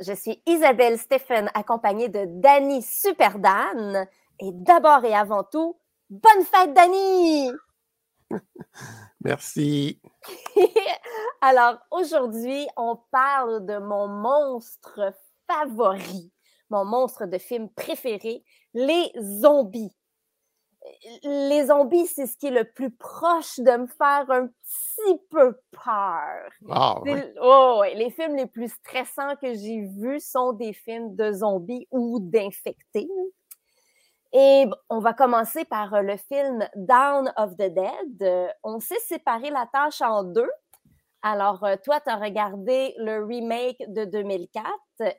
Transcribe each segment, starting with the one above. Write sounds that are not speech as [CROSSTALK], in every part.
Je suis Isabelle Stephen accompagnée de Dani Superdan et d'abord et avant tout, bonne fête Dani! [LAUGHS] Merci. [LAUGHS] Alors aujourd'hui, on parle de mon monstre favori, mon monstre de film préféré, les zombies les zombies, c'est ce qui est le plus proche de me faire un petit peu peur. Oh, les films les plus stressants que j'ai vus sont des films de zombies ou d'infectés. Et on va commencer par euh, le film Down of the Dead. Euh, on s'est séparé la tâche en deux. Alors, euh, toi, tu as regardé le remake de 2004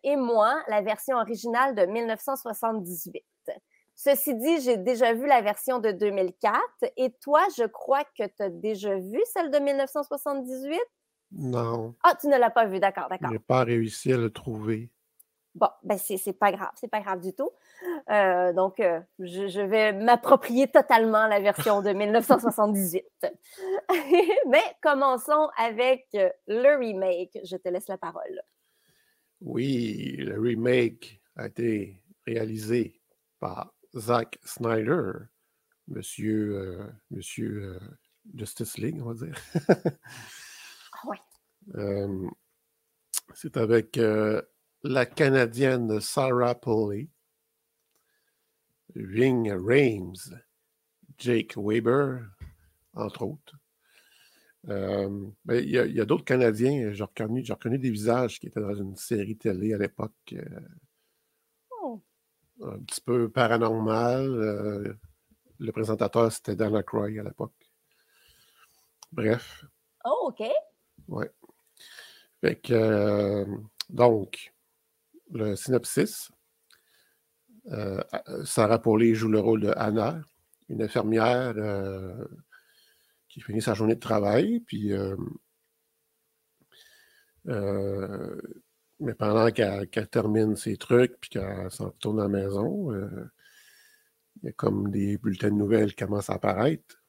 et moi, la version originale de 1978. Ceci dit, j'ai déjà vu la version de 2004 et toi, je crois que tu as déjà vu celle de 1978? Non. Ah, tu ne l'as pas vu, d'accord, d'accord. Je n'ai pas réussi à le trouver. Bon, ben c'est pas grave, c'est pas grave du tout. Euh, donc, euh, je, vais m'approprier totalement la version de 1978. [LAUGHS] Mais commençons avec euh, le remake. Je te laisse la parole. Oui, le remake a été réalisé par Zack Snyder, monsieur, euh, monsieur euh, Justice League, on va dire. Ah ouais. [LAUGHS] Euh, c'est avec la Canadienne Sarah Polley, Ving Rames, Jake Weber, entre autres. Ben, il y a, d'autres Canadiens, j'ai reconnu, reconnu, des visages qui étaient dans une série télé à l'époque un petit peu paranormal. Euh, le présentateur, c'était Dana Croy à l'époque. Bref. Oh, OK. Fait que, euh, donc, le synopsis. Euh, Sarah Pauly joue le rôle de Anna, une infirmière qui finit sa journée de travail, puis mais pendant qu'elle termine ses trucs puis qu'elle s'en retourne à la maison, euh, il y a comme des bulletins de nouvelles qui commencent à apparaître.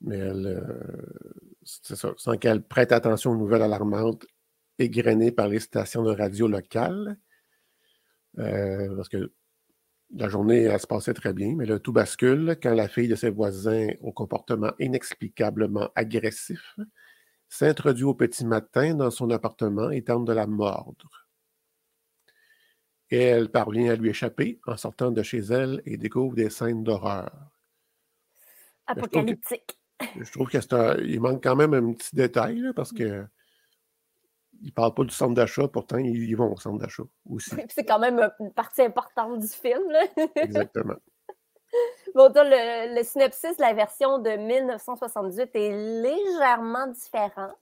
Mais elle, euh, c'est ça, sans qu'elle prête attention aux nouvelles alarmantes égrenées par les stations de radio locales. Euh, parce que la journée, elle se passait très bien, mais là, tout bascule quand la fille de ses voisins au comportement inexplicablement agressif s'introduit au petit matin dans son appartement et tente de la mordre. Elle parvient à lui échapper en sortant de chez elle et découvre des scènes d'horreur. Apocalyptique. Je trouve qu'il manque quand même un petit détail parce mm. que ne parlent pas du centre d'achat, pourtant ils vont au centre d'achat aussi. [LAUGHS] C'est quand même une partie importante du film. Exactement. Bon, le, le, synopsis, la version de 1978 est légèrement différent.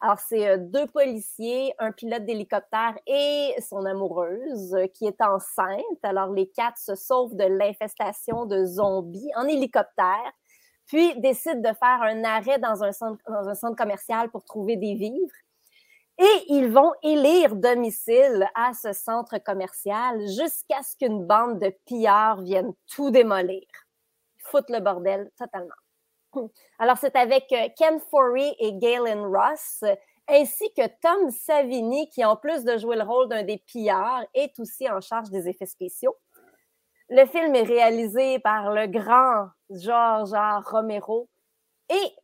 Alors, c'est euh, deux policiers, un pilote d'hélicoptère et son amoureuse euh, qui est enceinte. Alors, les quatre se sauvent de l'infestation de zombies en hélicoptère, puis décident de faire un arrêt dans un centre commercial pour trouver des vivres. Et ils vont élire domicile à ce centre commercial jusqu'à ce qu'une bande de pillards vienne tout démolir. Foutre le bordel totalement. [LAUGHS] Alors, c'est avec euh, Ken Forey et Galen Ross, ainsi que Tom Savini, qui, en plus de jouer le rôle d'un des pillards, est aussi en charge des effets spéciaux. Le film est réalisé par le grand George Romero et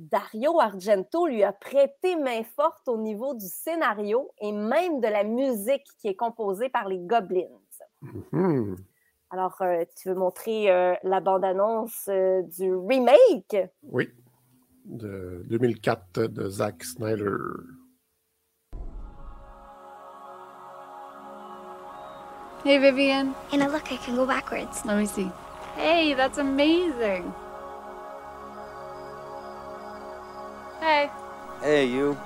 Dario Argento lui a prêté main forte au niveau du scénario et même de la musique qui est composée par les Goblins. Mm-hmm. Alors, euh, tu veux montrer euh, la bande-annonce euh, du remake? Oui, de 2004 de Zack Snyder. Hey, Vivian. Anna, look, I can go backwards. Let me see. Hey, that's amazing. Hey. Hey, you.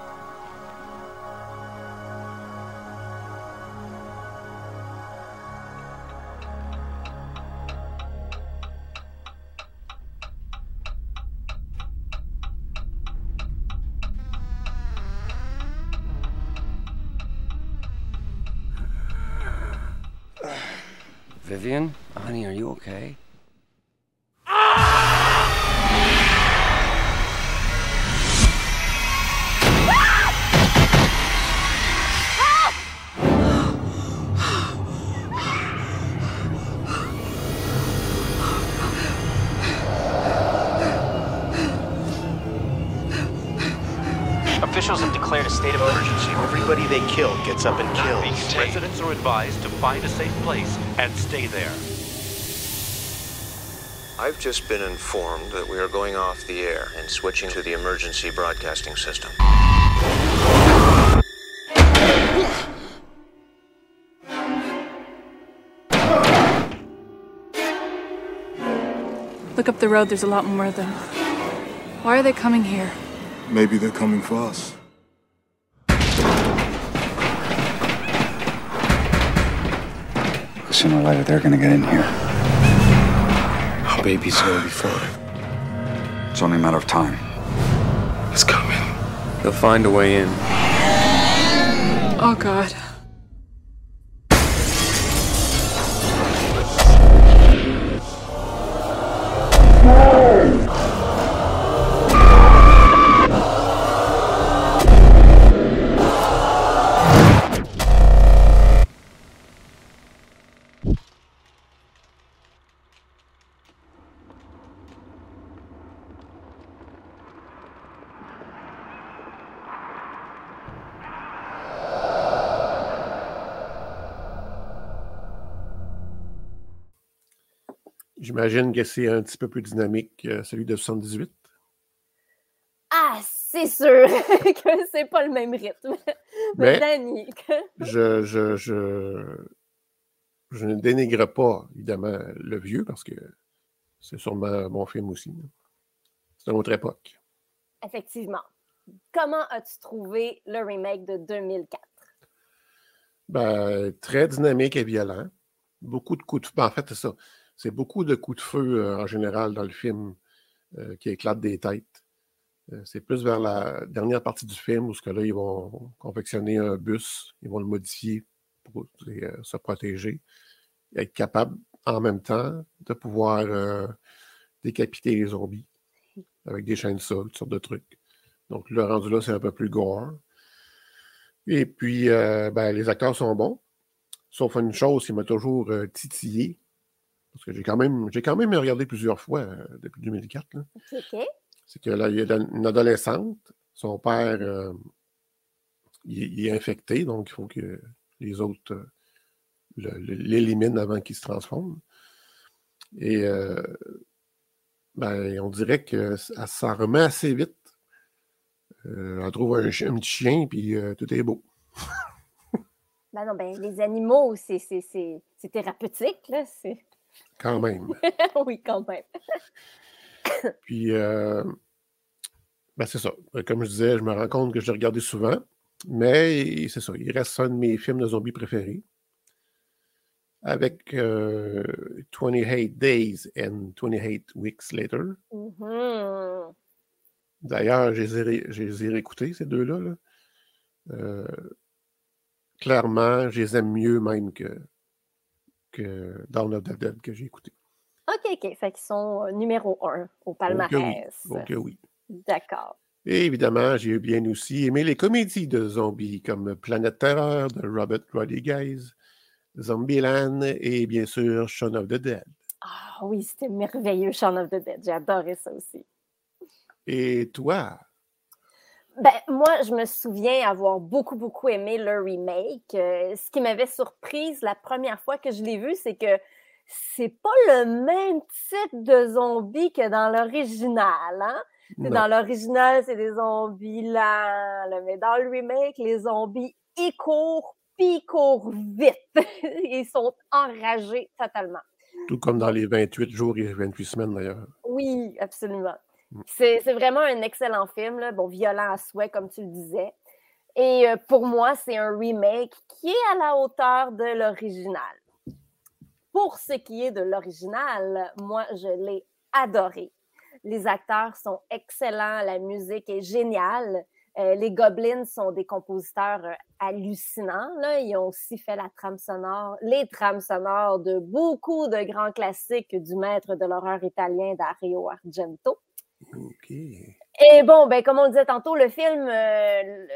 Vivian, honey, are you okay? To find a safe place and stay there. I've just been informed that we are going off the air and switching to the emergency broadcasting system. Look up the road, there's a lot more of them. Why are they coming here? Maybe they're coming for us. Sooner or later, they're gonna get in here. Our baby's gonna be fine. It's only a matter of time. It's coming. They'll find a way in. Oh, God. J'imagine que c'est un petit peu plus dynamique que celui de 78. Ah, c'est sûr [LAUGHS] que c'est pas le même rythme. [LAUGHS] Mais, [LAUGHS] Je, je, je, je ne dénigre pas, évidemment, le vieux parce que c'est sûrement un bon film aussi. C'est une autre époque. effectivement. Comment as-tu trouvé le remake de 2004? Ben, très dynamique et violent. Beaucoup de coups de feu. Ben, en fait, c'est ça. C'est beaucoup de coups de feu euh, en général dans le film euh, qui éclatent des têtes. Euh, c'est plus vers la dernière partie du film où ce que là, ils vont confectionner un bus, ils vont le modifier pour se protéger, et être capable en même temps de pouvoir décapiter les zombies avec des chaînes de ça, toutes sortes de trucs. Donc, le rendu là, c'est un peu plus gore. Et puis, ben, les acteurs sont bons. Sauf une chose qui m'a toujours titillé, parce que j'ai quand même j'ai quand même regardé plusieurs fois euh, depuis 2004. là. OK, OK. C'est que là, il y a une adolescente, son père euh, il, est- il est infecté, donc il faut que les autres euh, le- le- l'éliminent avant qu'il se transforme. Et ben, on dirait qu'elle s'en remet assez vite. Elle trouve un, petit chien, puis tout est beau. Ben non, ben, les animaux, c'est c'est- c'est- c'est thérapeutique, là. c'est- Quand même. [LAUGHS] oui, quand même. [COUGHS] Puis, euh, ben c'est ça. Comme je disais, je me rends compte que je l'ai regardé souvent, mais c'est ça. Il reste un de mes films de zombies préférés. Avec euh, 28 Days and 28 Weeks Later. Mhm. D'ailleurs, je les ai ré- je les ai réécoutés, ces deux-là. là. Euh, clairement, je les aime mieux même que, que Dawn of the Dead que j'ai écouté. OK, OK. Fait qu'ils sont euh, numéro un au oui. palmarès. Que oui. D'accord. Et évidemment, j'ai bien aussi aimé les comédies de zombies comme Planète Terreur de Robert Rodriguez, Zombieland et bien sûr Shaun of the Dead. Ah oui, c'était merveilleux, Shaun of the Dead. J'ai adoré ça aussi. Et toi? Ben, moi, je me souviens avoir beaucoup, beaucoup aimé le remake. Euh, ce qui m'avait surprise la première fois que je l'ai vu, c'est que c'est pas le même type de zombie que dans l'original. Hein? Dans l'original, c'est des zombies lents, là, mais dans le remake, les zombies, ils courent, puis ils courent vite. [LAUGHS] ils sont enragés totalement. Tout comme dans les 28 jours et 28 semaines d'ailleurs. Oui, absolument. C'est vraiment un excellent film, bon, violent à souhait, comme tu le disais. Et euh, pour moi, c'est un remake qui est à la hauteur de l'original. Pour ce qui est de l'original, moi, je l'ai adoré. Les acteurs sont excellents, la musique est géniale. Euh, les Goblins sont des compositeurs euh, hallucinants. Ils ont aussi fait la trame sonore, les trames sonores de beaucoup de grands classiques du maître de l'horreur italien Dario Argento. OK. Et bon, ben, comme on le disait tantôt, le film, euh,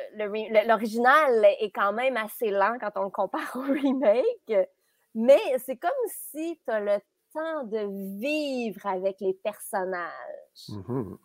l'original est quand même assez lent quand on le compare [LAUGHS] au remake. Mais c'est comme si tu as le temps de vivre avec les personnages. Mhm.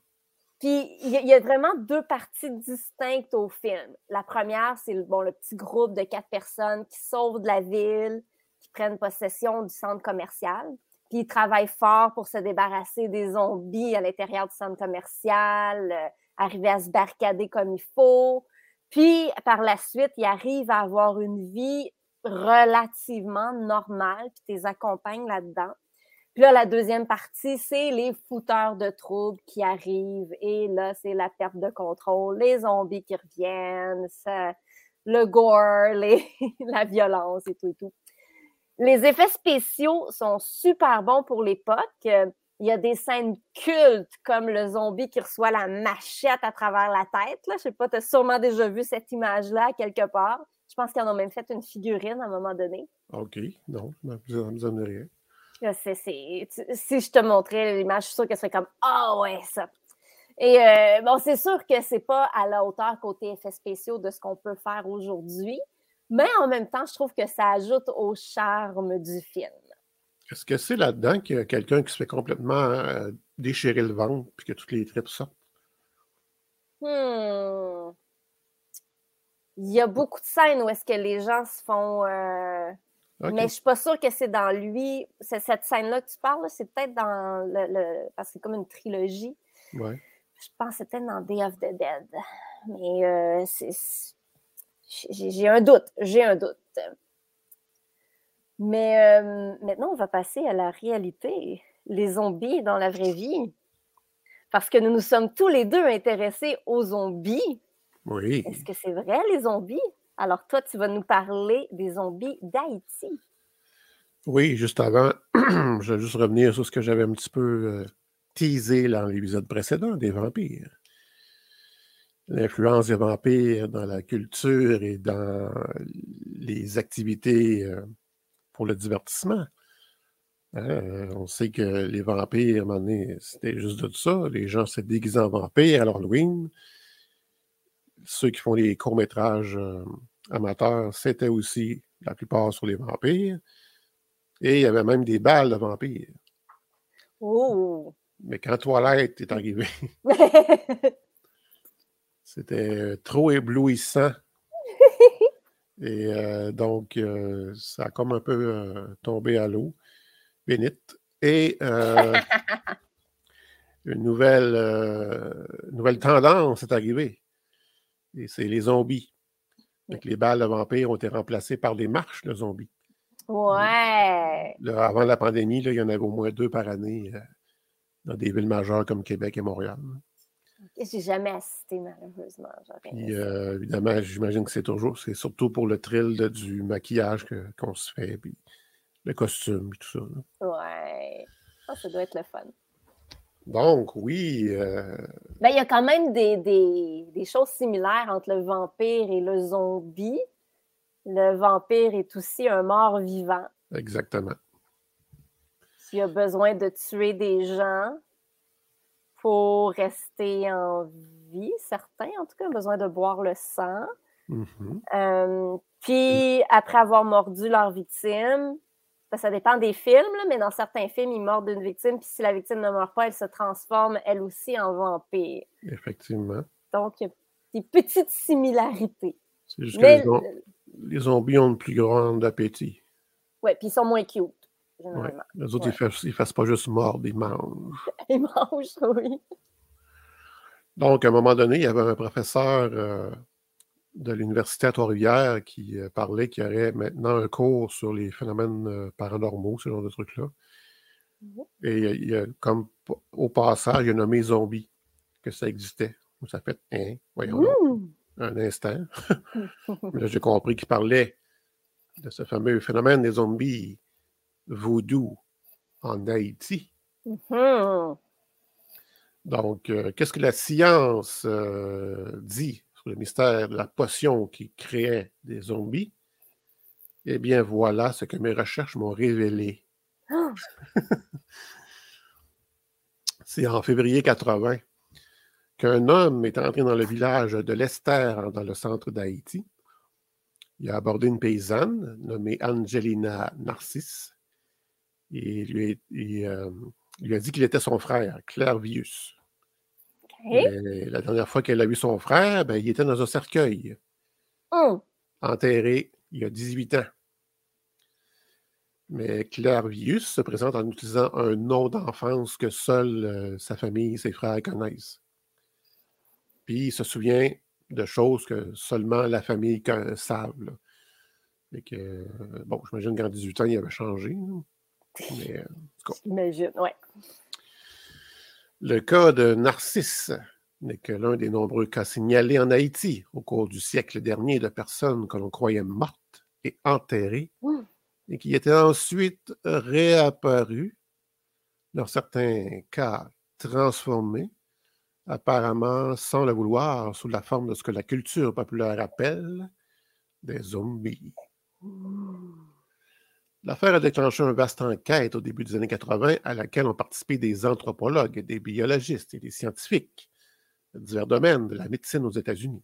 Puis il y, a- il y a vraiment deux parties distinctes au film. La première, c'est bon, le petit groupe de quatre personnes qui sauvent de la ville, qui prennent possession du centre commercial. Puis ils travaillent fort pour se débarrasser des zombies à l'intérieur du centre commercial, euh, arriver à se barricader comme il faut. Puis par la suite, ils arrivent à avoir une vie relativement normale, puis tu les accompagnes là-dedans. Puis là, la deuxième partie, c'est les fouteurs de troubles qui arrivent. Et là, c'est la perte de contrôle, les zombies qui reviennent, le gore, [LAUGHS] la violence et tout et tout. Les effets spéciaux sont super bons pour l'époque. Il y a des scènes cultes comme le zombie qui reçoit la machette à travers la tête. Là. Je sais pas, tu as sûrement déjà vu cette image-là quelque part. Je pense qu'ils en ont même fait une figurine à un moment donné. OK, non, ça me me donne rien. Là, tu- si je te montrais l'image, je suis sûre qu'elle serait comme Ah ouais, ça. Et euh, bon, c'est sûr que c'est pas à la hauteur côté effets spéciaux de ce qu'on peut faire aujourd'hui, mais en même temps, je trouve que ça ajoute au charme du film. Est-ce que c'est là-dedans qu'il y a quelqu'un qui se fait complètement euh, déchirer le ventre puis que toutes les tripes sortent? Hmm. Il y a beaucoup de scènes où est-ce que les gens se font. euh. Mais je suis pas sûre que c'est dans lui. C'est cette scène-là que tu parles, c'est peut-être dans le, le- Parce que c'est comme une trilogie. Ouais. Je pense que c'est peut-être dans Day of the Dead. Mais euh, c'est. J'ai un doute. J'ai un doute. Mais euh, maintenant, on va passer à la réalité. Les zombies dans la vraie vie. Parce que nous nous sommes tous les deux intéressés aux zombies. Oui. Est-ce que c'est vrai, les zombies? Alors, toi, tu vas nous parler des zombies d'Haïti. Oui, juste avant, [CLEARS THROAT] je vais juste revenir sur ce que j'avais un petit peu euh, teasé dans l'épisode précédent des vampires. L'influence des vampires dans la culture et dans les activités euh, pour le divertissement. Hein, euh, on sait que les vampires, c'était juste de ça. Les gens se déguisent en vampires à l'Halloween. Ceux qui font les courts-métrages euh, amateurs, c'était aussi la plupart sur les vampires. Et il y avait même des balles de vampires. Oh! Mais quand Toilette est arrivé, [LAUGHS] [LAUGHS] c'était euh, trop éblouissant. [LAUGHS] Et euh, donc, euh, ça a comme un peu euh, tombé à l'eau, bénite. Et une nouvelle, nouvelle tendance est arrivée. Et c'est les zombies. Donc, les balles de vampires ont été remplacées par des marches de zombies. ouais! Là, avant la pandémie, là, il y en avait au moins deux par année dans des villes majeures comme Québec et Montréal. J'ai jamais assisté, malheureusement. Puis, euh, évidemment, j'imagine que c'est toujours, c'est surtout pour le thrill de- du maquillage qu'on se fait, puis le costume, et tout ça. là. Ouais. Ça doit être le fun. Donc, oui, euh, Ben, il y a quand même des, des- des choses similaires entre le vampire et le zombie. Le vampire est aussi un mort vivant. exactement. qui a besoin de tuer des gens pour rester en vie, certains en tout cas, ont besoin de boire le sang. Mhm. Euh, puis, après avoir mordu leur victime, ben, ça dépend des films, là, mais dans certains films, ils mordent une victime, puis si la victime ne meurt pas, elle se transforme elle aussi en vampire. Effectivement. Donc, il y a des petites similarités. C'est juste que Mais, les, zom- les zombies ont le plus grand appétit. ouais, puis ils sont moins cute, Ouais. Les autres, Ouais. ils ne fassent pas juste mordre, ils mangent. [LAUGHS] Ils mangent, oui. Donc, à un moment donné, il y avait un professeur euh, de l'Université à Trois-Rivières qui euh, parlait qu'il y aurait maintenant un cours sur les phénomènes euh, paranormaux, ce genre de trucs-là. Mhm. Et il y a- il y a, comme au passage, il a nommé zombie, que ça existait. Ça fait, hein, voyons Mmh. un instant. [LAUGHS] Mais là, j'ai compris qu'il parlait de ce fameux phénomène des zombies voodoo en Haïti. Mhm. Donc, euh, qu'est-ce que la science euh, dit sur le mystère de la potion qui créait des zombies? Eh bien, voilà ce que mes recherches m'ont révélé. [GASPS] C'est en février 80 qu'un homme est entré dans le village de Lester, dans le centre d'Haïti. Il a abordé une paysanne nommée Angelina Narcisse et lui, a- il, euh, il lui a dit qu'il était son frère, Clervius. Mais la dernière fois qu'elle a vu son frère, ben, il était dans un cercueil, Hum. enterré il y a 18 ans. Mais Claire Vius se présente en utilisant un nom d'enfance que seule euh, sa famille et ses frères connaissent. Puis il se souvient de choses que seulement la famille savent. là. Fait que, euh, bon, j'imagine qu'en 18 ans, il avait changé. là. Mais, euh, en tout cas, J'imagine, ouais. le cas de Narcisse n'est que l'un des nombreux cas signalés en Haïti au cours du siècle dernier de personnes que l'on croyait mortes et enterrées et qui étaient ensuite réapparues, dans certains cas transformés, apparemment sans le vouloir, sous la forme de ce que la culture populaire appelle des zombies. L'affaire a déclenché une vaste enquête au début des années 80 à laquelle ont participé des anthropologues, des biologistes et des scientifiques de divers domaines de la médecine aux États-Unis.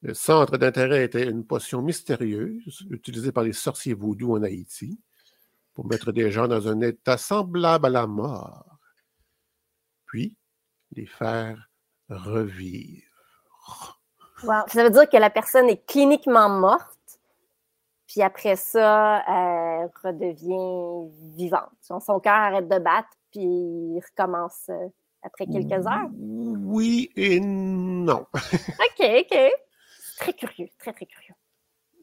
Le centre d'intérêt était une potion mystérieuse utilisée par les sorciers vaudous en Haïti pour mettre des gens dans un état semblable à la mort, puis les faire revivre. Wow. Ça veut dire que la personne est cliniquement morte, puis après ça, elle redevient vivante. Son cœur arrête de battre, puis il recommence euh, après quelques heures. Oui et non. [LAUGHS] OK, OK. Très curieux, très, très curieux.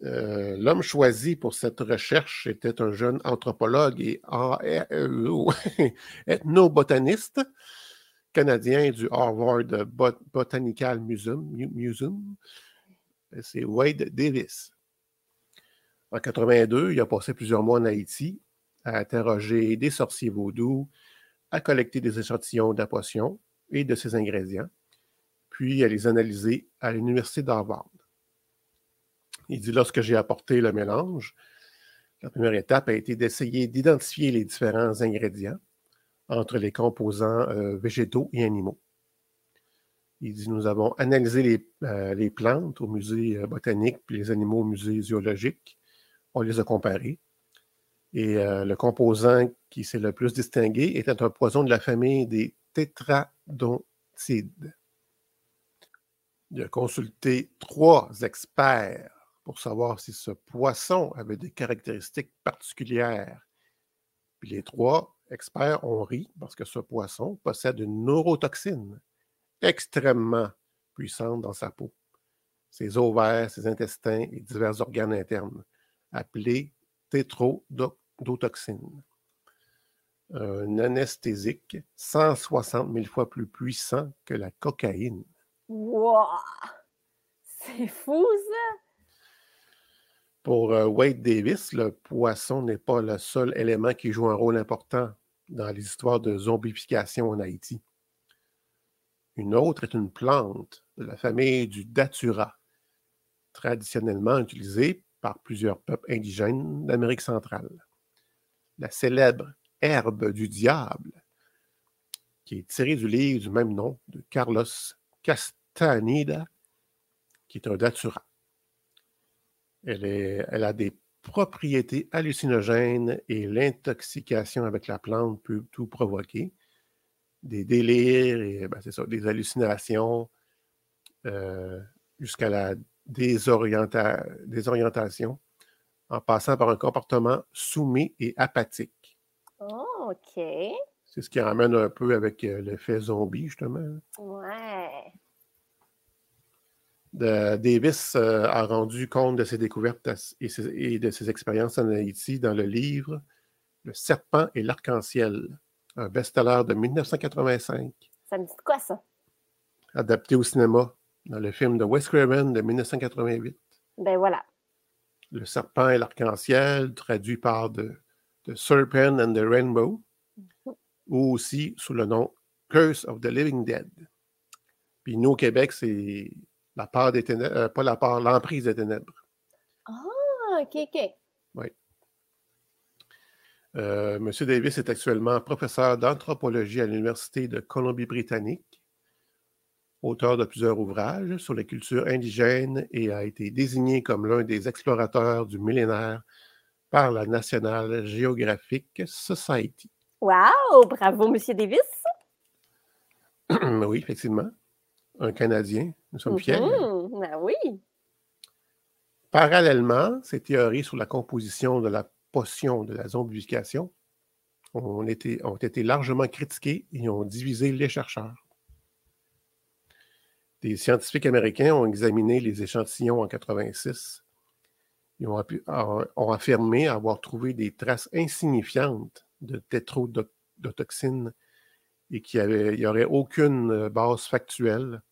Euh, L'homme choisi pour cette recherche était un jeune anthropologue et en- euh, [LAUGHS] ethnobotaniste canadien du Harvard Bot- Botanical Museum. Mu- Museum. C'est Wade Davis. En 82, il a passé plusieurs mois en Haïti à interroger des sorciers vaudous, à collecter des échantillons de la potion et de ses ingrédients, puis à les analyser à l'Université d'Harvard. Il dit lorsque j'ai apporté le mélange, la première étape a été d'essayer d'identifier les différents ingrédients entre les composants euh, végétaux et animaux. Il dit nous avons analysé les, euh, plantes au musée euh, botanique puis les animaux au musée zoologique. On les a comparés. Et euh, le composant qui s'est le plus distingué était un poison de la famille des tétradontides. Il a consulté trois experts pour savoir si ce poisson avait des caractéristiques particulières. Puis les trois experts ont ri parce que ce poisson possède une neurotoxine extrêmement puissante dans sa peau, ses ovaires, ses intestins et divers organes internes, appelés tétrodotoxine. Un anesthésique 160 000 fois plus puissant que la cocaïne. Wow! C'est fou, ça! Pour euh, Wade Davis, le poisson n'est pas le seul élément qui joue un rôle important dans les histoires de zombification en Haïti. Une autre est une plante de la famille du datura, traditionnellement utilisée par plusieurs peuples indigènes d'Amérique centrale. La célèbre herbe du diable, qui est tirée du livre du même nom de Carlos Castaneda, qui est un datura. Elle, a des propriétés hallucinogènes et l'intoxication avec la plante peut tout provoquer. Des délires, et, ben, ça, des hallucinations, euh, jusqu'à la désorienta- désorientation, en passant par un comportement soumis et apathique. Oh, OK. C'est ce qui ramène un peu avec euh, l'effet zombie, justement. Ouais. De- Davis euh, a rendu compte de ses découvertes et, ses- et de ses expériences en Haïti dans le livre Le serpent et l'arc-en-ciel, un best-seller de 1985, Ça me dit quoi, ça? adapté au cinéma dans le film de Wes Craven de 1988. Ben voilà. Le serpent et l'arc-en-ciel, traduit par The, The Serpent and the Rainbow, ou aussi sous le nom Curse of the Living Dead. Puis nous, au Québec, c'est la part des ténèbres, euh, pas la part, l'emprise des ténèbres. Ah, OK, OK. Oui. Euh, Monsieur Davis est actuellement professeur d'anthropologie à l'Université de Colombie-Britannique, auteur de plusieurs ouvrages sur les cultures indigènes et a été désigné comme l'un des explorateurs du millénaire par la National Geographic Society. Wow! Bravo, Monsieur Davis. [CLEARS THROAT] oui, effectivement. Un Canadien, nous sommes fiers. Mhm, ben oui. Parallèlement, ces théories sur la composition de la potion de la zombification ont été, ont été largement critiquées et ont divisé les chercheurs. Des scientifiques américains ont examiné les échantillons en 86 et ont, appu- ont- affirmé avoir trouvé des traces insignifiantes de tétrodotoxine et qu'il n'y aurait aucune euh, base factuelle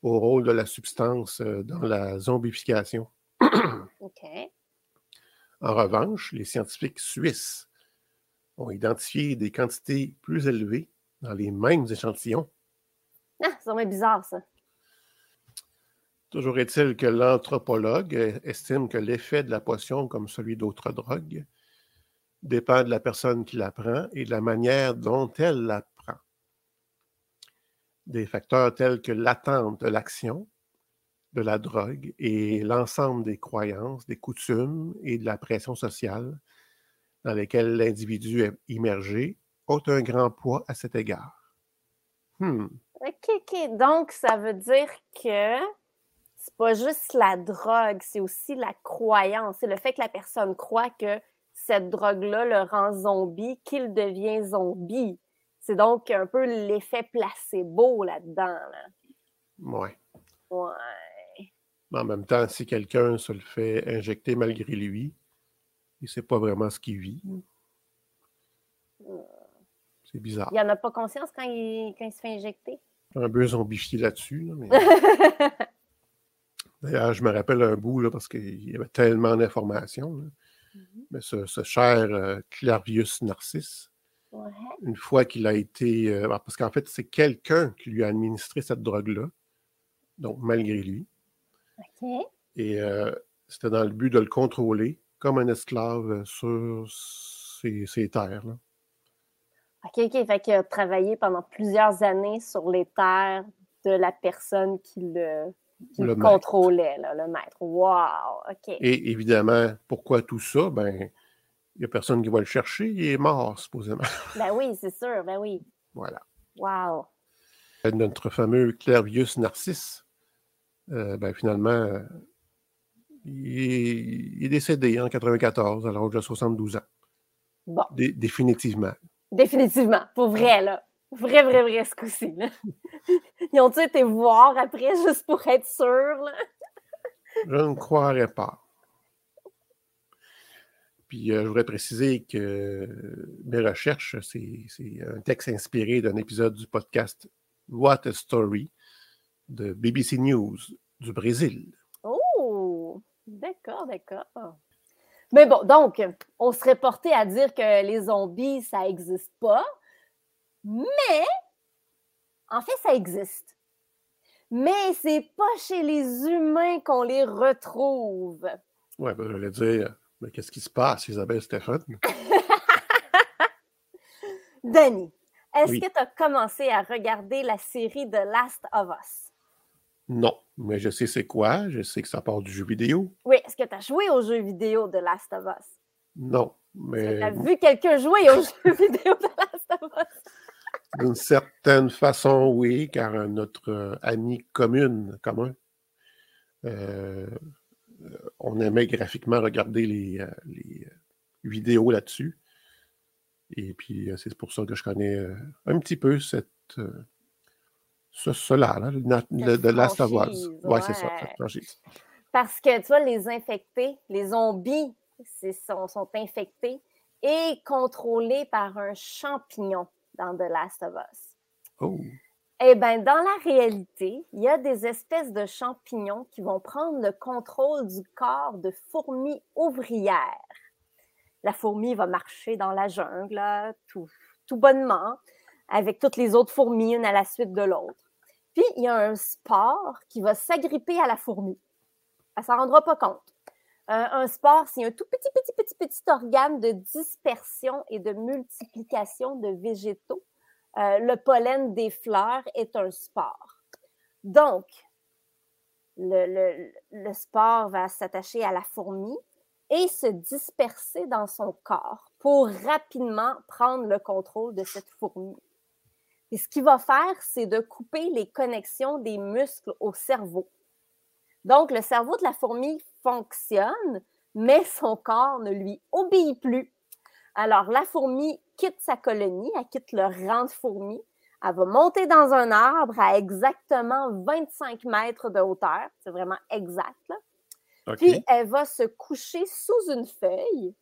au rôle de la substance euh, dans la zombification. [COUGHS] OK. En revanche, les scientifiques suisses ont identifié des quantités plus élevées dans les mêmes échantillons. Ah, c'est vraiment bizarre, ça. Toujours est-il que l'anthropologue estime que l'effet de la potion, comme celui d'autres drogues, dépend de la personne qui la prend et de la manière dont elle la prend. Des facteurs tels que l'attente de l'action de la drogue et l'ensemble des croyances, des coutumes et de la pression sociale dans lesquelles l'individu est immergé ont un grand poids à cet égard. Hmm. OK, OK. Donc, ça veut dire que c'est pas juste la drogue, c'est aussi la croyance. C'est le fait que la personne croit que cette drogue-là le rend zombie, qu'il devient zombie. C'est donc un peu l'effet placebo là-dedans. Là. Ouais. Ouais. Mais en même temps, si quelqu'un se le fait injecter malgré lui, il ne sait pas vraiment ce qu'il vit. C'est bizarre. Il n'y en a pas conscience quand il, quand il se fait injecter? Un peu zombifié là-dessus. là, mais- [LAUGHS] D'ailleurs, je me rappelle un bout là, parce qu'il y avait tellement d'informations. là. Mais ce, ce cher euh, Narcisse, Ouais. une fois qu'il a été. euh, parce qu'en fait, c'est quelqu'un qui lui a administré cette drogue-là, donc malgré lui. OK. Et euh, c'était dans le but de le contrôler comme un esclave euh, sur ses, ses terres. là. OK, OK. Fait qu'il a travaillé pendant plusieurs années sur les terres de la personne qui le, qui Le contrôlait, là, le maître. Wow! OK. Et évidemment, pourquoi tout ça? Ben, il n'y a personne qui va le chercher, il est mort, supposément. [LAUGHS] Ben oui, c'est sûr. Ben oui. voilà. Wow! Notre fameux Clavius Narcisse, euh, ben, finalement, il est, il est décédé en 94 à l'âge de 72 ans. Bon, Dé- définitivement. définitivement. Pour vrai, là. Vrai, vrai, vrai, ce coup-ci. là. Ils ont-tu été voir après, juste pour être sûr, là? Je ne croirais pas. Puis euh, je voudrais préciser que euh, mes recherches, c'est c'est un texte inspiré d'un épisode du podcast What a Story de BBC News du Brésil. Oh! D'accord, d'accord. Mais bon, donc, on serait porté à dire que les zombies, ça n'existe pas. Mais, en fait, ça existe. Mais c'est pas chez les humains qu'on les retrouve. Ouais, ben, j'allais dire, mais qu'est-ce qui se passe, Isabelle Stéphane? [LAUGHS] Danny, est-ce Oui. que tu as commencé à regarder la série The Last of Us? Non, mais je sais c'est quoi, je sais que ça part du jeu vidéo. Oui, est-ce que tu as joué au jeu vidéo The Last of Us? Non, Tu mais as vu quelqu'un jouer au [LAUGHS] jeu vidéo The Last of Us? D'une certaine façon, oui, car notre euh, ami commune, commun, euh, on aimait graphiquement regarder les, euh, les, vidéos là-dessus. Et puis, c'est pour ça que je connais un petit peu cette, ce, cela, là, le, de Last of Us. Ouais, c'est ça, cette. Parce que, tu vois, les infectés, les zombies, sont infectés et contrôlés par un champignon dans The Last of Us. Oh, Eh bien, dans la réalité, il y a des espèces de champignons qui vont prendre le contrôle du corps de fourmis ouvrières. La fourmi va marcher dans la jungle, là, tout, tout bonnement, avec toutes les autres fourmis, une à la suite de l'autre. Puis, il y a un spore qui va s'agripper à la fourmi. Elle ne s'en rendra pas compte. Euh, un spore, c'est un tout petit, petit, petit, petit organe de dispersion et de multiplication de végétaux. Euh, le pollen des fleurs est un spore. Donc, le, le, le spore va s'attacher à la fourmi et se disperser dans son corps pour rapidement prendre le contrôle de cette fourmi. Et ce qu'il va faire, c'est de couper les connexions des muscles au cerveau. Donc, le cerveau de la fourmi fonctionne, mais son corps ne lui obéit plus. Alors, la fourmi quitte sa colonie, elle quitte le rang de fourmi, elle va monter dans un arbre à exactement 25 mètres de hauteur. C'est vraiment exact. Là. Puis, elle va se coucher sous une feuille.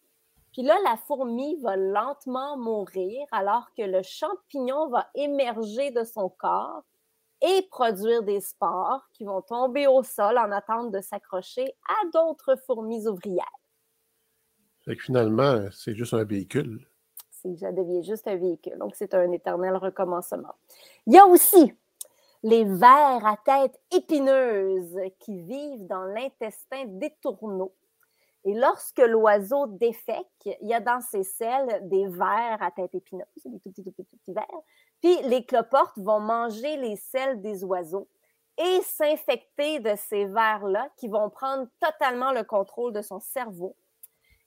Puis là, la fourmi va lentement mourir alors que le champignon va émerger de son corps et produire des spores qui vont tomber au sol en attente de s'accrocher à d'autres fourmis ouvrières. Fait que finalement, c'est juste un véhicule. C'est ça devient juste un véhicule. Donc, c'est un éternel recommencement. Il y a aussi les vers à tête épineuse qui vivent dans l'intestin des tourneaux. Et lorsque l'oiseau défèque, il y a dans ses selles des vers à tête épineuse, des tout petits, tout petits, tout petits vers. Puis les cloportes vont manger les selles des oiseaux et s'infecter de ces vers-là qui vont prendre totalement le contrôle de son cerveau.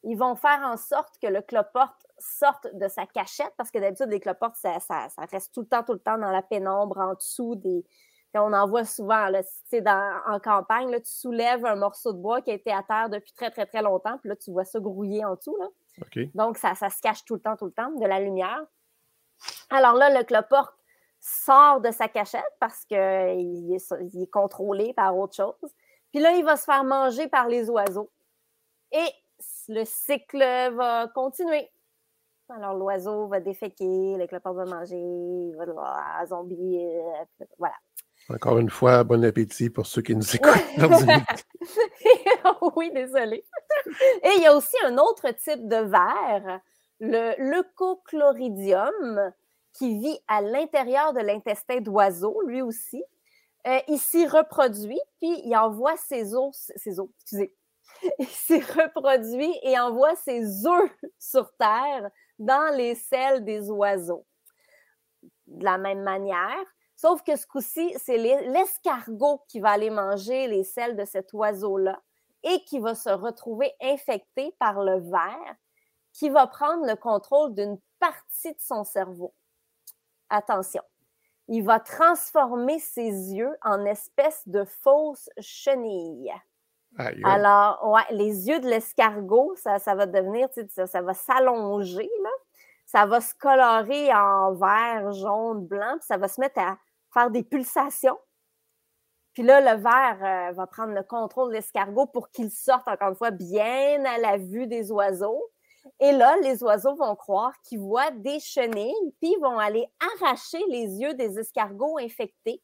Ils vont faire en sorte que le cloporte sorte de sa cachette, parce que d'habitude, les cloportes, ça, ça, ça, reste tout le temps, tout le temps dans la pénombre, en dessous des. On en voit souvent, là, dans, en campagne, là, tu soulèves un morceau de bois qui a été à terre depuis très, très, très longtemps, puis là, tu vois ça grouiller en dessous. Là. Donc, ça, ça se cache tout le temps, tout le temps, de la lumière. Alors là, le cloporte sort de sa cachette parce qu'il est, il est contrôlé par autre chose. Puis là, il va se faire manger par les oiseaux. Et le cycle va continuer. Alors, l'oiseau va déféquer, le cloporte va manger, il va zombie, euh, voilà. Encore une fois, bon appétit pour ceux qui nous écoutent. [LAUGHS] oui, désolé. Et il y a aussi un autre type de verre, le leucochloridium, qui vit à l'intérieur de l'intestin d'oiseau, lui aussi. Euh, il s'y reproduit, puis il envoie ses os, ses os, excusez, [LAUGHS] il s'y reproduit et envoie ses œufs sur Terre dans les selles des oiseaux. De la même manière, sauf que ce coup-ci, c'est l'escargot qui va aller manger les selles de cet oiseau-là et qui va se retrouver infecté par le ver qui va prendre le contrôle d'une partie de son cerveau. Attention, il va transformer ses yeux en espèces de fausses chenilles. Alors, ouais, les yeux de l'escargot, ça, ça, va devenir, ça, ça va s'allonger, là. Ça va se colorer en vert, jaune, blanc, puis ça va se mettre à faire des pulsations. Puis là, le vert euh, va prendre le contrôle de l'escargot pour qu'il sorte, encore une fois, bien à la vue des oiseaux. Et là, les oiseaux vont croire qu'ils voient des chenilles, puis vont aller arracher les yeux des escargots infectés.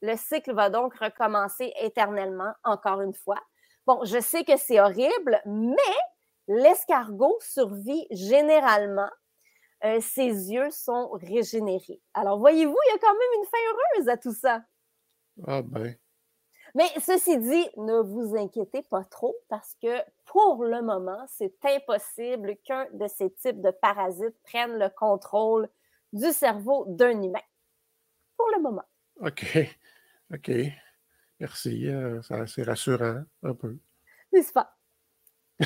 Le cycle va donc recommencer éternellement, encore une fois. Bon, je sais que c'est horrible, mais l'escargot survit généralement. Euh, ses yeux sont régénérés. Alors, voyez-vous, il y a quand même une fin heureuse à tout ça. Ah ben. Mais ceci dit, ne vous inquiétez pas trop parce que pour le moment, c'est impossible qu'un de ces types de parasites prenne le contrôle du cerveau d'un humain. Pour le moment. OK. OK. Merci. Euh, c'est rassurant un peu. N'est-ce pas? [LAUGHS]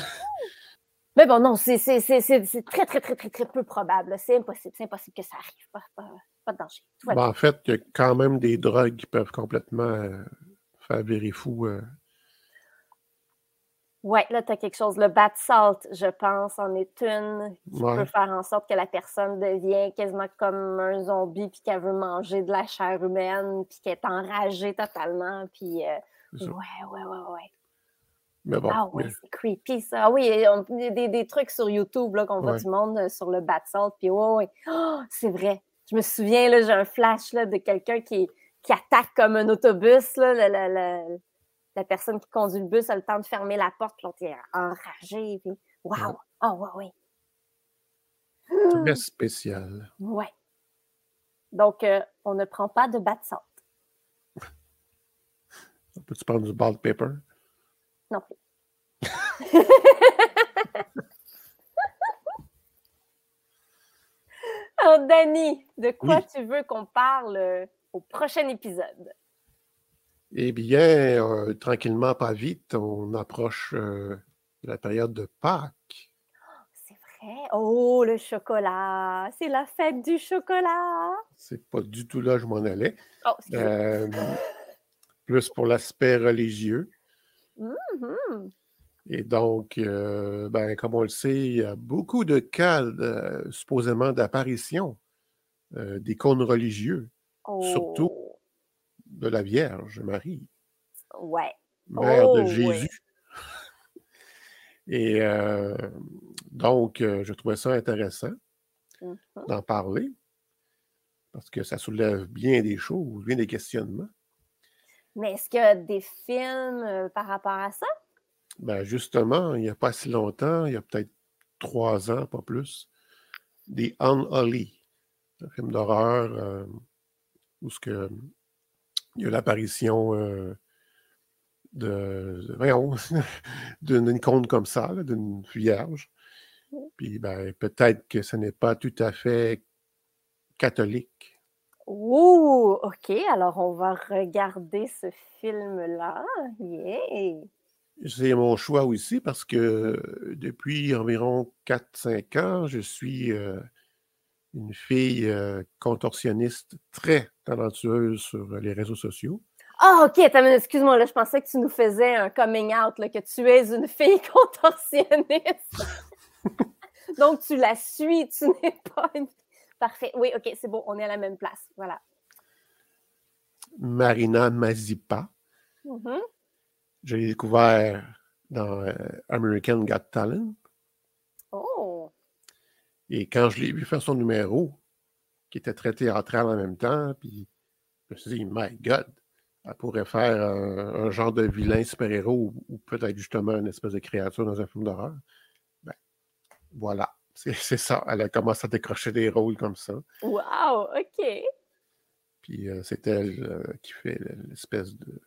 Mais bon, non, c'est très, très, très, très, très peu probable. C'est impossible. C'est impossible que ça arrive. Pas, pas, de danger. Ben, en fait, il y a quand même des drogues qui peuvent complètement euh, faire virer fou. Euh. Oui, là, tu as quelque chose. Le bat salt, je pense, en est une qui peut faire en sorte que la personne devient quasiment comme un zombie, puis qu'elle veut manger de la chair humaine, puis qu'elle est enragée totalement. Puis, euh, ouais, ouais, ouais, ouais. Mais bon, ah oui, c'est creepy ça. Ah oui, il y a des, des, trucs sur YouTube qu'on voit du monde euh, sur le bat salt, puis ouais, ouais. Oh, c'est vrai. Je me souviens, là, j'ai un flash là, de quelqu'un qui, qui attaque comme un autobus. Là, la, personne qui conduit le bus a le temps de fermer la porte, puis l'autre est enragé. Puis, waouh! Oh, ouais, oui. Très [GASPS] spécial. Ouais. Donc, euh, on ne prend pas de bas de salt. Peux-tu prendre du bald paper? Non plus. Alors, [LAUGHS] Danny, de quoi tu veux qu'on parle euh, au prochain épisode? Eh bien, euh, tranquillement, pas vite, on approche euh, la période de Pâques. c'est Parfait. Oh, le chocolat. C'est la fête du chocolat. C'est pas du tout là que je m'en allais. Oh. Euh, plus pour l'aspect religieux. Mhm. Et donc, ben, comme on le sait, il y a beaucoup de cas de- supposément d'apparition euh, d'icônes religieux, surtout Oh, de la Vierge Marie, Ouais. mère Oh, de ouais. Jésus. [LAUGHS] Et euh, donc, euh, je trouvais ça intéressant Mhm. d'en parler parce que ça soulève bien des choses, bien des questionnements. Mais est-ce qu'il y a des films euh, par rapport à ça? Ben justement, il n'y a pas si longtemps, il y a peut-être trois ans, pas plus, des Unholy, un film d'horreur euh, où ce que, il y a l'apparition euh, de, [LAUGHS] d'une icône comme ça, d'une vierge. Puis ben, peut-être que ce n'est pas tout à fait catholique. Ouh, OK. Alors, on va regarder ce film-là. Yeah. C'est mon choix aussi parce que depuis environ 4-5 ans, je suis euh, une fille euh, contorsionniste très talentueuse sur les réseaux sociaux. Ah, OK. une minute, Excuse-moi, là, je pensais que tu nous faisais un coming out, là, que tu es une fille [LAUGHS] contorsionniste. [LAUGHS] Donc, tu la suis, tu n'es pas une. Parfait. Oui, OK, c'est bon, on est à la même place. Voilà. Marina Mazipa, Mhm. je l'ai découvert dans euh, American Got Talent. Et quand je l'ai vu faire son numéro, qui était très théâtral en même temps, puis je me suis dit, my God, elle pourrait faire un, un genre de vilain super-héros ou, ou peut-être justement une espèce de créature dans un film d'horreur. Ben, voilà, [LAUGHS] c'est ça. Elle a commencé à décrocher des rôles comme ça. wow, OK. Puis euh, c'est elle euh, qui fait l'espèce de,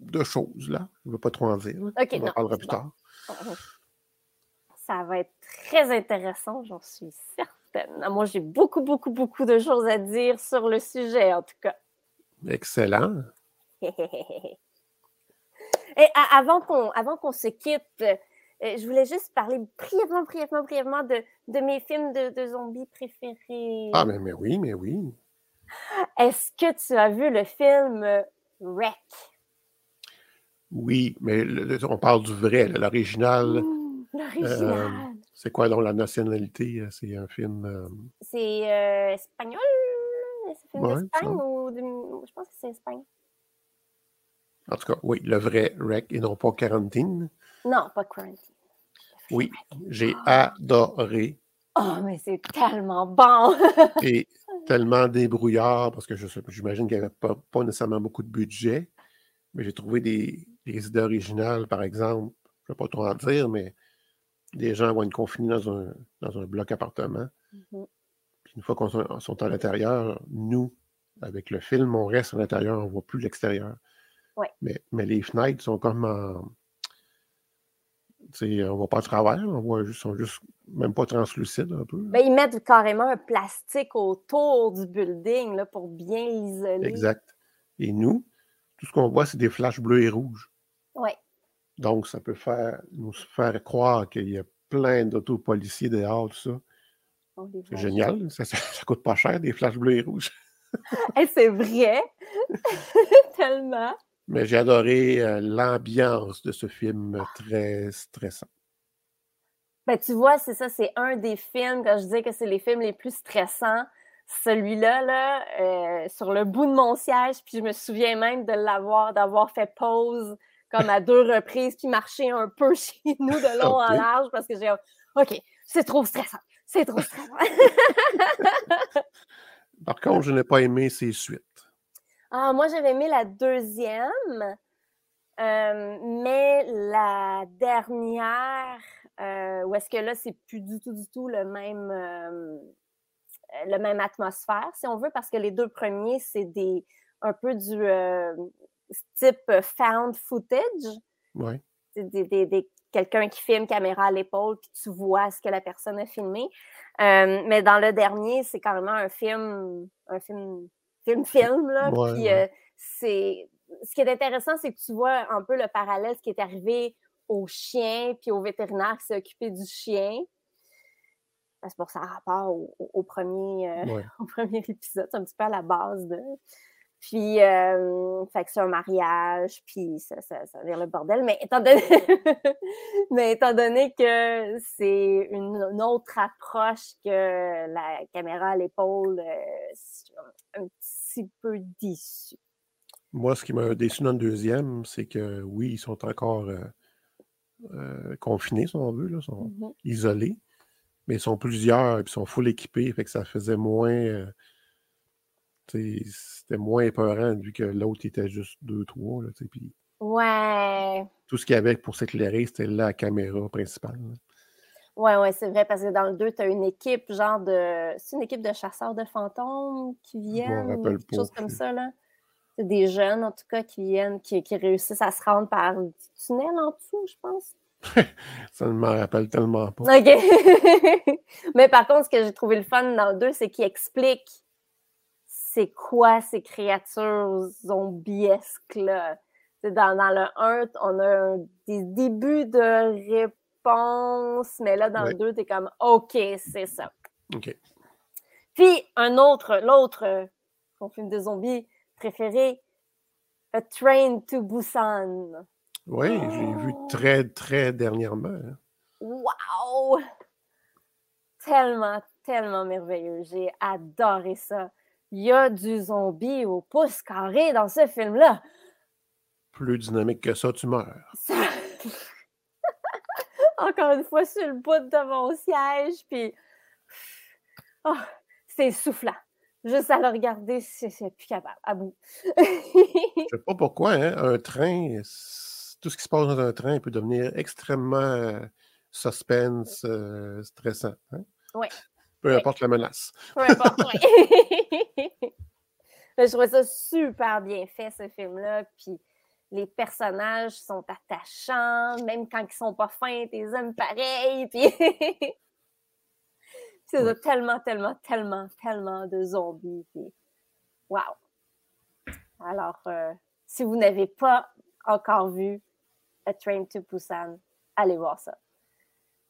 de choses, là. Je ne veux pas trop en dire. Ok, On en non, parlera plus bon. tard. Ça va être très intéressant, j'en suis certaine. Moi, j'ai beaucoup, beaucoup, beaucoup de choses à dire sur le sujet, en tout cas. Excellent. [LAUGHS] Et avant qu'on avant qu'on se quitte, euh, je voulais juste parler brièvement, brièvement, brièvement de, de mes films de, de zombies préférés. Ah, mais, mais oui, mais oui. Est-ce que tu as vu le film euh, Wreck? Oui, mais le- on parle du vrai, l'original. Mmh, L'original. C'est quoi donc la nationalité? euh, C'est un film. euh, C'est euh, espagnol? C'est film Ouais, d'Espagne ou de- Je pense que c'est Espagne. en tout cas, oui, le vrai Rec et non pas Quarantine. Non, pas Quarantine. Oui, j'ai adoré Oh, mais c'est tellement bon! [LAUGHS] et tellement débrouillard parce que j'imagine qu'il n'y avait pas, pas nécessairement beaucoup de budget, mais j'ai trouvé des, des idées originales, par exemple, je ne vais pas trop en dire, mais des gens vont être confinés dans un, dans un bloc appartement. Puis une fois qu'on sont, à l'intérieur, nous, avec le film, on reste à l'intérieur, on ne voit plus l'extérieur. Ouais. Mais, mais les fenêtres sont comme en. Tu sais, on ne voit pas à travers, on voit juste, sont juste même pas translucides un peu. Ben, ils mettent carrément un plastique autour du building là, pour bien l'isoler. Exact. Et nous, tout ce qu'on voit, c'est des flashs bleus et rouges. Oui. Donc, ça peut faire, nous faire croire qu'il y a plein d'autopoliciers dehors, tout ça. les C'est génial. Ça, ça, ça coûte pas cher, des flashs bleus et rouges. [LAUGHS] C'est vrai! [LAUGHS] Tellement! Mais j'ai adoré euh, l'ambiance de ce film très stressant. Ben, tu vois, c'est ça, c'est un des films, quand je disais que c'est les films les plus stressants, celui-là, là, euh, sur le bout de mon siège, puis je me souviens même de l'avoir, d'avoir fait pause comme à deux reprises, puis marcher un peu [LAUGHS] chez nous de long en large, parce que j'ai OK, c'est trop stressant, c'est trop stressant. [LAUGHS] Par contre, je n'ai pas aimé ses suites. Ah, moi, j'avais aimé la deuxième, euh, mais la dernière, euh, où est-ce que là, c'est plus du tout, du tout le même, euh, le même atmosphère, si on veut, parce que les deux premiers, c'est des un peu du type found footage. Oui. C'est des, des- des- quelqu'un qui filme caméra à l'épaule, puis tu vois ce que la personne a filmé. Euh, mais dans le dernier, c'est carrément un film, un film, film-film, là. Ouais, puis ouais. euh, c'est. Ce qui est intéressant, c'est que tu vois un peu le parallèle, ce qui est arrivé au chien, puis au vétérinaire qui s'est occupé du chien. C'est pour ça rapport au, au- au premier, euh, Ouais. [LAUGHS] au premier épisode. C'est un petit peu à la base de. Puis, euh, fait que c'est un mariage, puis ça, ça, ça vire le bordel. Mais étant donné, [LAUGHS] mais étant donné que c'est une, une autre approche que la caméra à l'épaule, euh, un petit peu déçue. Moi, ce qui m'a déçu dans le deuxième, c'est que oui, ils sont encore euh, confinés, si on veut, là, sont Mhm. isolés, mais ils sont plusieurs, puis ils sont full équipés, fait que ça faisait moins. C'était moins épeurant vu que l'autre était juste deux, trois. Là, Ouais, tout ce qu'il y avait pour s'éclairer, c'était la caméra principale. là. ouais, ouais, c'est vrai, parce que dans le 2, tu as une équipe, genre de. C'est une équipe de chasseurs de fantômes qui viennent, ou quelque chose comme ça, là. C'est des jeunes, en tout cas, qui viennent, qui, qui réussissent à se rendre par du tunnel en dessous, je pense. [LAUGHS] Ça ne m'en rappelle tellement pas. OK. [LAUGHS] Mais par contre, ce que j'ai trouvé le fun dans le 2, c'est qu'il explique c'est quoi ces créatures zombiesques-là. Dans, dans le 1, on a un- des débuts de réponse, mais là, dans Ouais. le 2, t'es comme OK, c'est ça. OK. Puis, un autre, l'autre, euh, mon film de zombies préféré, A Train to Busan. Oui, j'ai vu très, très dernièrement. hein. Wow! Tellement, tellement merveilleux. J'ai adoré ça. Il y a du zombie au pouce carré dans ce film-là. Plus dynamique que ça, tu meurs. Ça- [LAUGHS] Encore une fois, sur le bout de mon siège, puis oh, c'est soufflant. Juste à le regarder, c'est plus capable, à bout. Je sais pas pourquoi, hein, un train, tout ce qui se passe dans un train peut devenir extrêmement euh, suspense, euh, stressant. hein. Ouais. Peu importe la menace. Peu [LAUGHS] importe. Mais je trouvais ça super bien fait, ce film-là. Puis les personnages sont attachants, même quand ils sont pas fins, t'es aimes pareil. Puis [LAUGHS] c'est Ouais. tellement, tellement, tellement, tellement de zombies. Puis wow. Alors, euh, si vous n'avez pas encore vu A Train to Busan, allez voir ça.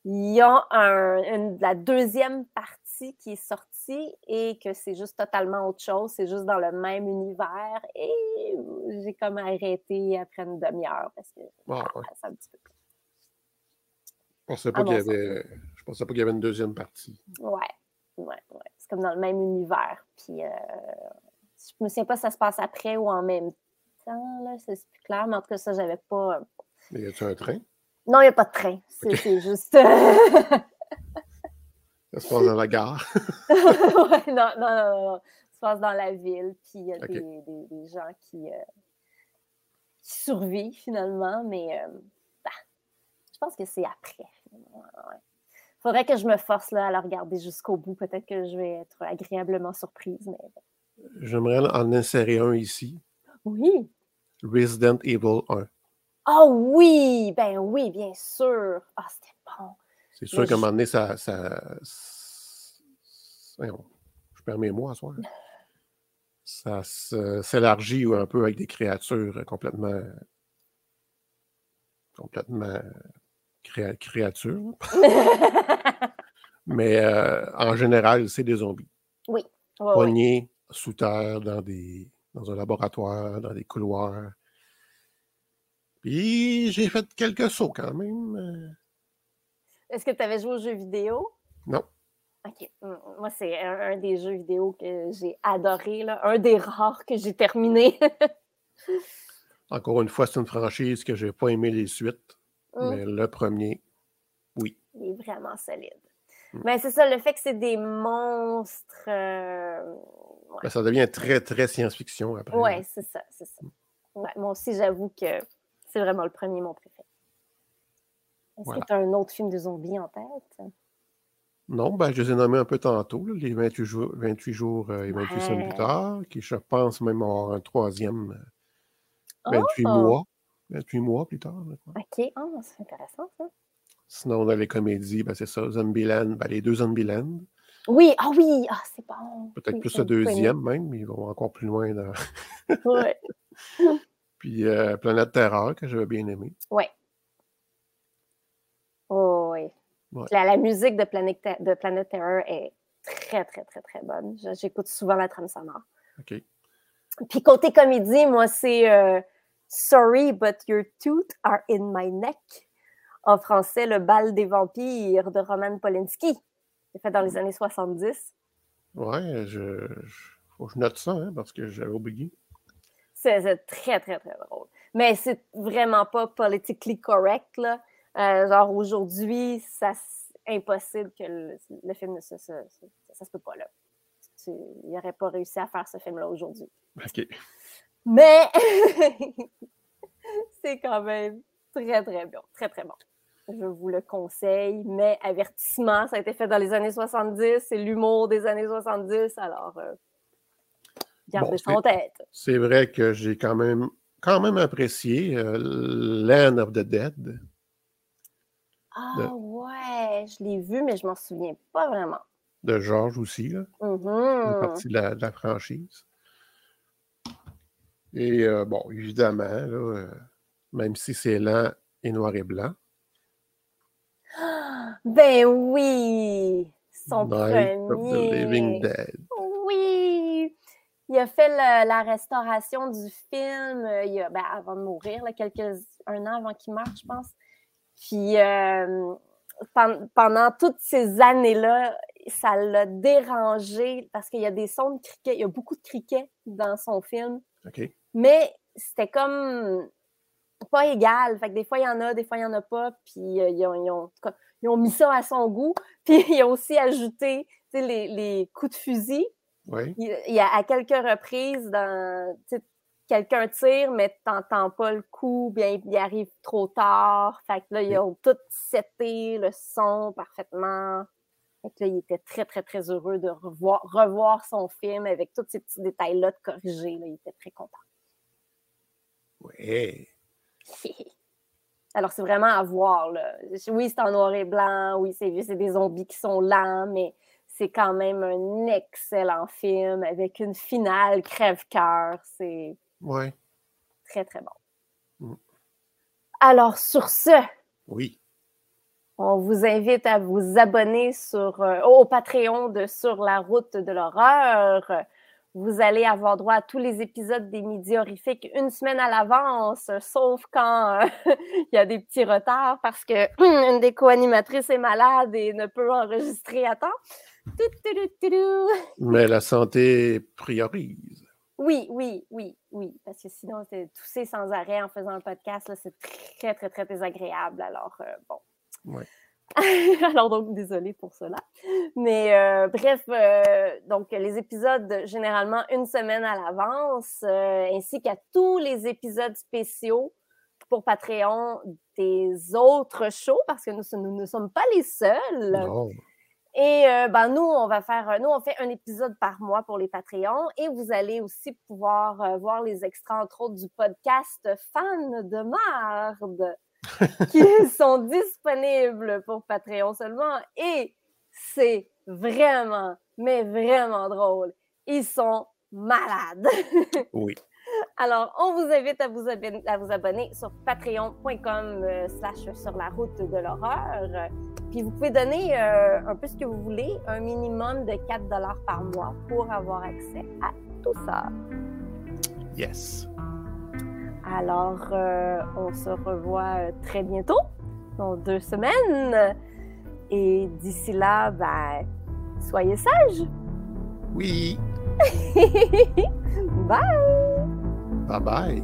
Il y a un- une- la deuxième partie qui est sortie et que c'est juste totalement autre chose, c'est juste dans le même univers et j'ai comme arrêté après une demi-heure parce que Ah, ouais. c'est un petit peu. Je pensais pas qu'il y avait. Je pensais pas qu'il y avait une deuxième partie. Ouais, ouais, ouais. C'est comme dans le même univers. Puis euh, je me souviens pas si ça se passe après ou en même temps, là, c'est plus clair, mais en tout cas, ça, j'avais pas. Mais y a-tu un train? Non, il n'y a pas de train. C'est juste. [LAUGHS] Ça se passe dans la gare. [LAUGHS] ouais, non, non, non, non. Ça se passe dans la ville, puis il y a des, des- des gens qui, euh, qui survivent finalement, mais euh, bah, je pense que c'est après. finalement, ouais. Faudrait que je me force là, à le regarder jusqu'au bout. Peut-être que je vais être agréablement surprise, mais. J'aimerais en insérer un ici. oui. Resident Evil 1. Oh oui, ben oui, bien sûr. Ah, c'était bon. C'est sûr qu'à un moment donné, ça. ça je perds mes mots à soir. Ça s'élargit un peu avec des créatures complètement. complètement créa- créatures. [LAUGHS] Mais euh, en général, c'est des zombies. Ouais, ouais. Pognés sous terre, dans, des, dans un laboratoire, dans des couloirs. Puis j'ai fait quelques sauts quand même. Est-ce que tu avais joué aux jeux vidéo? Non. OK. Moi, c'est un, un des jeux vidéo que j'ai adoré, là. un des rares que j'ai terminé. [LAUGHS] Encore une fois, c'est une franchise que j'ai pas aimé les suites. Mm. Mais le premier, oui. Il est vraiment solide. Mm. Mais c'est ça, le fait que c'est des monstres. euh, ouais. Ben, ça devient très, très science-fiction après. Ouais, c'est ça, c'est ça. Ouais, moi aussi, j'avoue que c'est vraiment le premier, mon préféré. Est-ce Voilà. que tu as un autre film de zombies en tête? Non, ben, je les ai nommés un peu tantôt, là, les 28 jours, 28 jours euh, et 28 semaines plus tard, qui je pense même avoir un troisième euh, 28 Oh! mois. 28 mois plus tard. OK. Ah, c'est intéressant, ça. Sinon, dans les comédies, ben, c'est ça, Zombieland, ben, les deux Zombieland. Oui, ah oui, ah, c'est bon. Peut-être Oui, plus le deuxième même, mais ils vont encore plus loin. Dans... Ouais. [LAUGHS] Puis euh, Planète Terreur, que j'avais bien aimé. Ouais. Oh, oui. Ouais. La, la musique de Planet, de Planet Terror est très, très, très, très bonne. J'écoute souvent la trame sonore. OK. Puis côté comédie, moi, c'est euh, Sorry, but your teeth are in my neck. En français, Le bal des vampires de Roman Polanski. C'est fait dans les années 70. Ouais, je, je- faut que je note ça, hein, parce que j'avais oublié. C'est très, très, très drôle. Mais c'est vraiment pas politically correct, là. Euh, genre, aujourd'hui, ça c'est impossible que le, le film ne se... se- se- ça se peut pas, là. Tu- il n'aurait pas réussi à faire ce film-là aujourd'hui. OK. Mais [LAUGHS] c'est quand même très, très bon. Très, très bon. Je vous le conseille. Mais avertissement, ça a été fait dans les années 70. C'est l'humour des années 70. Alors, euh, gardez Bon, ça en tête. C'est vrai que j'ai quand même, quand même apprécié euh, Land of the Dead. Ah ouais, je l'ai vu, mais je m'en souviens pas vraiment. de Georges aussi, là, une Mhm. partie de la, de la franchise. Et euh, bon, évidemment, là, euh, même si c'est lent et noir et blanc, [GASPS] Ben oui! Son Night of the Living premier. Dead. Oui! Il a fait le- la restauration du film euh, il a- ben, avant de mourir, là, quelques, un an avant qu'il meure, je pense. Puis euh, pen- pendant toutes ces années-là, ça l'a dérangé parce qu'il y a des sons de criquets, il y a beaucoup de criquets dans son film. Mais c'était comme pas égal. Fait que des fois, il y en a, des fois, il n'y en a pas. Puis euh, ils, ont, ils ont- en tout cas, ils ont mis ça à son goût. [LAUGHS] Puis ils ont aussi ajouté les, les coups de fusil. Oui. Il, il y a à quelques reprises, dans, quelqu'un tire, mais tu n'entends pas le coup, bien il arrive trop tard. Fait que là, ils ont tout seté le son parfaitement. Fait que là, il était très, très, très heureux de revoir, revoir son film avec tous ces petits détails-là de corriger. là. Il était très content. Ouais. [LAUGHS] Alors, c'est vraiment à voir. Là. Oui, c'est en noir et blanc. Oui, c'est c'est des zombies qui sont lents, mais c'est quand même un excellent film avec une finale crève-cœur. C'est Ouais. très, très bon. Mm. Alors, sur ce, Oui. on vous invite à vous abonner sur, euh, au Patreon de Sur la route de l'horreur. Vous allez avoir droit à tous les épisodes des Midi Horrifiques une semaine à l'avance, sauf quand euh, [LAUGHS] il y a des petits retards parce que [CLEARS THROAT] une des co-animatrices est malade et ne peut enregistrer à temps. Tout, tout, tout. Mais la santé priorise. Oui, oui, oui, oui, parce que sinon, c'est tousser sans arrêt en faisant un podcast, là, c'est très, très, très désagréable. Alors, euh, bon. Ouais. [LAUGHS] Alors, donc, désolée pour cela. Mais euh, bref, euh, donc, les épisodes, généralement, une semaine à l'avance, ainsi qu'à tous les épisodes spéciaux pour Patreon des autres shows, parce que nous, nous ne sommes pas les seuls. Non. Et euh, ben, nous, on va faire, euh, nous, on fait un épisode par mois pour les Patreons et vous allez aussi pouvoir euh, voir les extras, entre autres, du podcast Fans de marde [LAUGHS] qui sont disponibles pour Patreon seulement. Et c'est vraiment, mais vraiment drôle. Ils sont malades. Oui. Alors, on vous invite à vous abonner, à vous abonner sur patreon.com euh, slash sur la route de l'horreur. Puis vous pouvez donner euh, un peu ce que vous voulez, un minimum de 4 dollars par mois pour avoir accès à tout ça. Yes. Alors, euh, on se revoit très bientôt, dans deux semaines. Et d'ici là, ben, soyez sages. Oui. [LAUGHS] Bye! Bye bye.